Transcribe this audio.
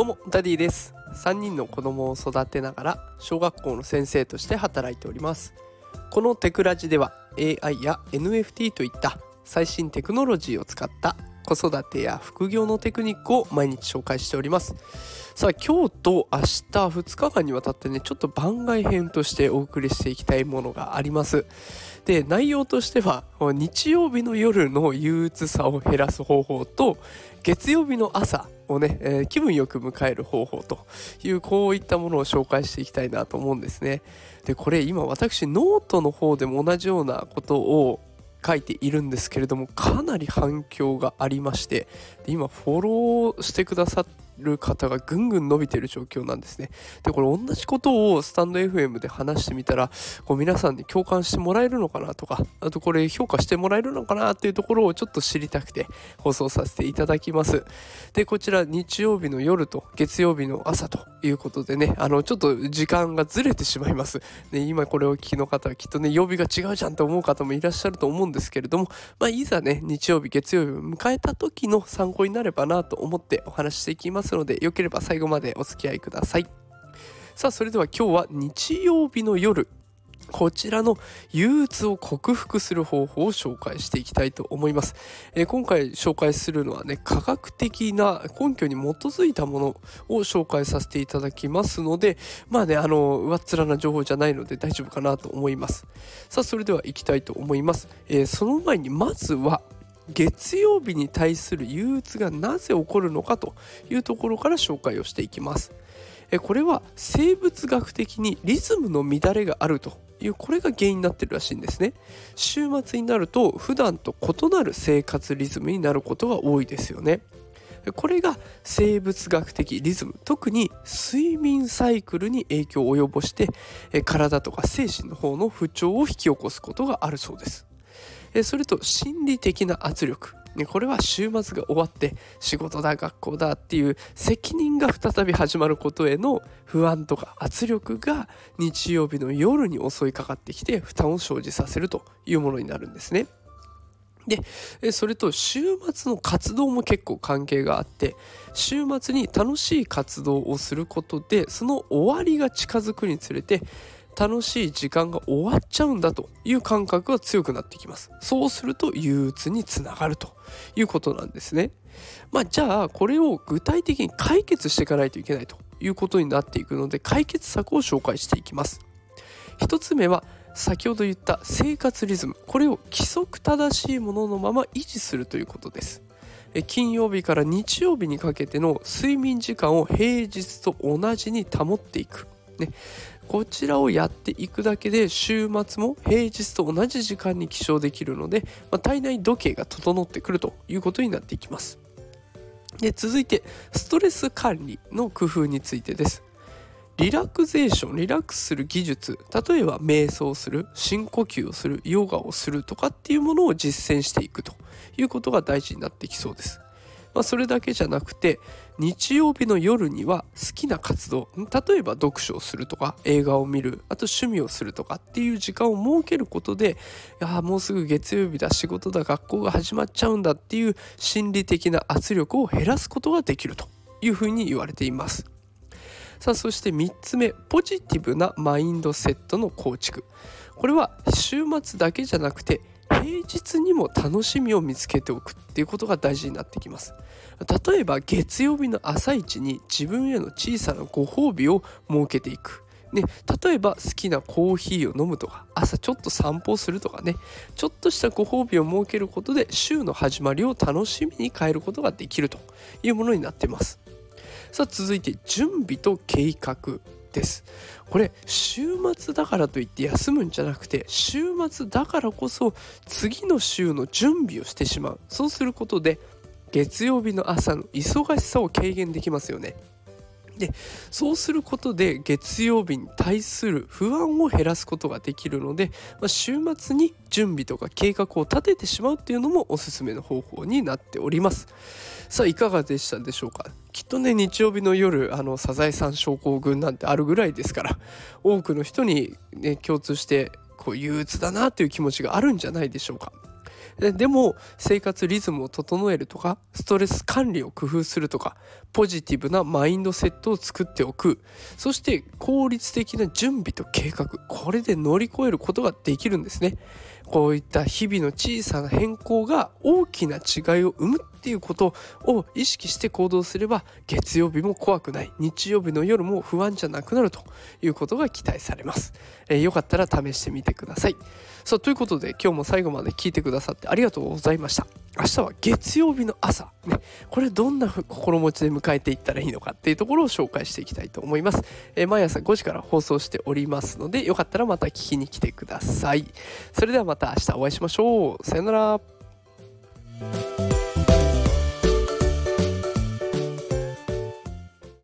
どうもダディです。3人の子供を育てながら小学校の先生として働いております。このテクラジでは AI や NFT といった最新テクノロジーを使った子育てや副業のテクニックを毎日紹介しております。さあ今日と明日2日間にわたってねちょっと番外編としてお送りしていきたいものがあります。で内容としては日曜日の夜の憂鬱さを減らす方法と月曜日の朝をね、えー、気分よく迎える方法というこういったものを紹介していきたいなと思うんですね。でこれ今私ノートの方でも同じようなことを書いているんですけれどもかなり反響がありまして今フォローしてくださっる方がぐんぐん伸びてる状況なんですね。で、これ同じことをスタンド FM で話してみたら、こう皆さんに共感してもらえるのかなとか、あとこれ評価してもらえるのかなっていうところをちょっと知りたくて放送させていただきます。で、こちら日曜日の夜と月曜日の朝ということでね、あの、ちょっと時間がずれてしまいます。で、今これを聞きの方はきっとね、曜日が違うじゃんと思う方もいらっしゃると思うんですけれども、まあ、いざね、日曜日、月曜日を迎えた時の参考になればなと思ってお話していきますますのでよければ最後までお付き合いください。さあそれでは今日は日曜日の夜。こちらの憂鬱を克服する方法を紹介していきたいと思います、えー、今回紹介するのはね科学的な根拠に基づいたものを紹介させていただきますのでまあねあの上っ面な情報じゃないので大丈夫かなと思います。さあそれでは行きたいと思います、えー、その前にまずは月曜日に対する憂鬱がなぜ起こるのかというところから紹介をしていきます。これは生物学的にリズムの乱れがあるというこれが原因になってるらしいんですね。週末になると普段と異なる生活リズムになることが多いですよね。これが生物学的リズム。特に睡眠サイクルに影響を及ぼして体とか精神の方の不調を引き起こすことがあるそうです。それと心理的な圧力これは週末が終わって仕事だ学校だっていう責任が再び始まることへの不安とか圧力が日曜日の夜に襲いかかってきて負担を生じさせるというものになるんですね。でそれと週末の活動も結構関係があって週末に楽しい活動をすることでその終わりが近づくにつれて楽しい時間が終わっちゃうんだという感覚が強くなってきます。そうすると憂鬱につながるということなんですね。まあじゃあこれを具体的に解決していかないといけないということになっていくので解決策を紹介していきます。一つ目は先ほど言った生活リズム。これを規則正しいもののまま維持するということです。金曜日から日曜日にかけての睡眠時間を平日と同じに保っていく、ね、こちらをやっていくだけで週末も平日と同じ時間に起床できるので、まあ、体内時計が整ってくるということになっていきます。で続いてストレス管理の工夫についてです。リラクゼーションリラックスする技術例えば瞑想する深呼吸をするヨガをするとかっていうものを実践していくということが大事になってきそうです。まあ、それだけじゃなくて日曜日の夜には好きな活動例えば読書をするとか映画を見るあと趣味をするとかっていう時間を設けることでいやもうすぐ月曜日だ仕事だ学校が始まっちゃうんだっていう心理的な圧力を減らすことができるというふうに言われています。さあそして3つ目ポジティブなマインドセットの構築これは週末だけじゃなくて平日にも楽しみを見つけておくっていうことが大事になってきます。例えば月曜日の朝一に自分への小さなご褒美を設けていく。ね、例えば好きなコーヒーを飲むとか朝ちょっと散歩するとかね。ちょっとしたご褒美を設けることで週の始まりを楽しみに変えることができるというものになっています。さあ続いて準備と計画。です。これ週末だからといって休むんじゃなくて週末だからこそ次の週の準備をしてしまう。そうすることで月曜日の朝の忙しさを軽減できますよね。でそうすることで月曜日に対する不安を減らすことができるので、まあ、週末に準備とか計画を立ててしまうっていうのもおすすめの方法になっております。さあいかがでしたでしょうか？きっとね日曜日の夜あのサザエさん症候群なんてあるぐらいですから多くの人に、ね、共通してこう憂鬱だなという気持ちがあるんじゃないでしょうか。でも生活リズムを整えるとかストレス管理を工夫するとかポジティブなマインドセットを作っておく。そして効率的な準備と計画。これで乗り越えることができるんですね。こういった日々の小さな変更が大きな違いを生むっていうことを意識して行動すれば月曜日も怖くない日曜日の夜も不安じゃなくなるということが期待されます、えー、よかったら試してみてください。さあということで今日も最後まで聞いてくださってありがとうございました。明日は月曜日の朝、ね、これどんな心持ちで迎えていったらいいのかっていうところを紹介していきたいと思います、えー、毎朝5時から放送しておりますのでよかったらまた聞きに来てください。それではまた明日お会いしましょう。さよなら。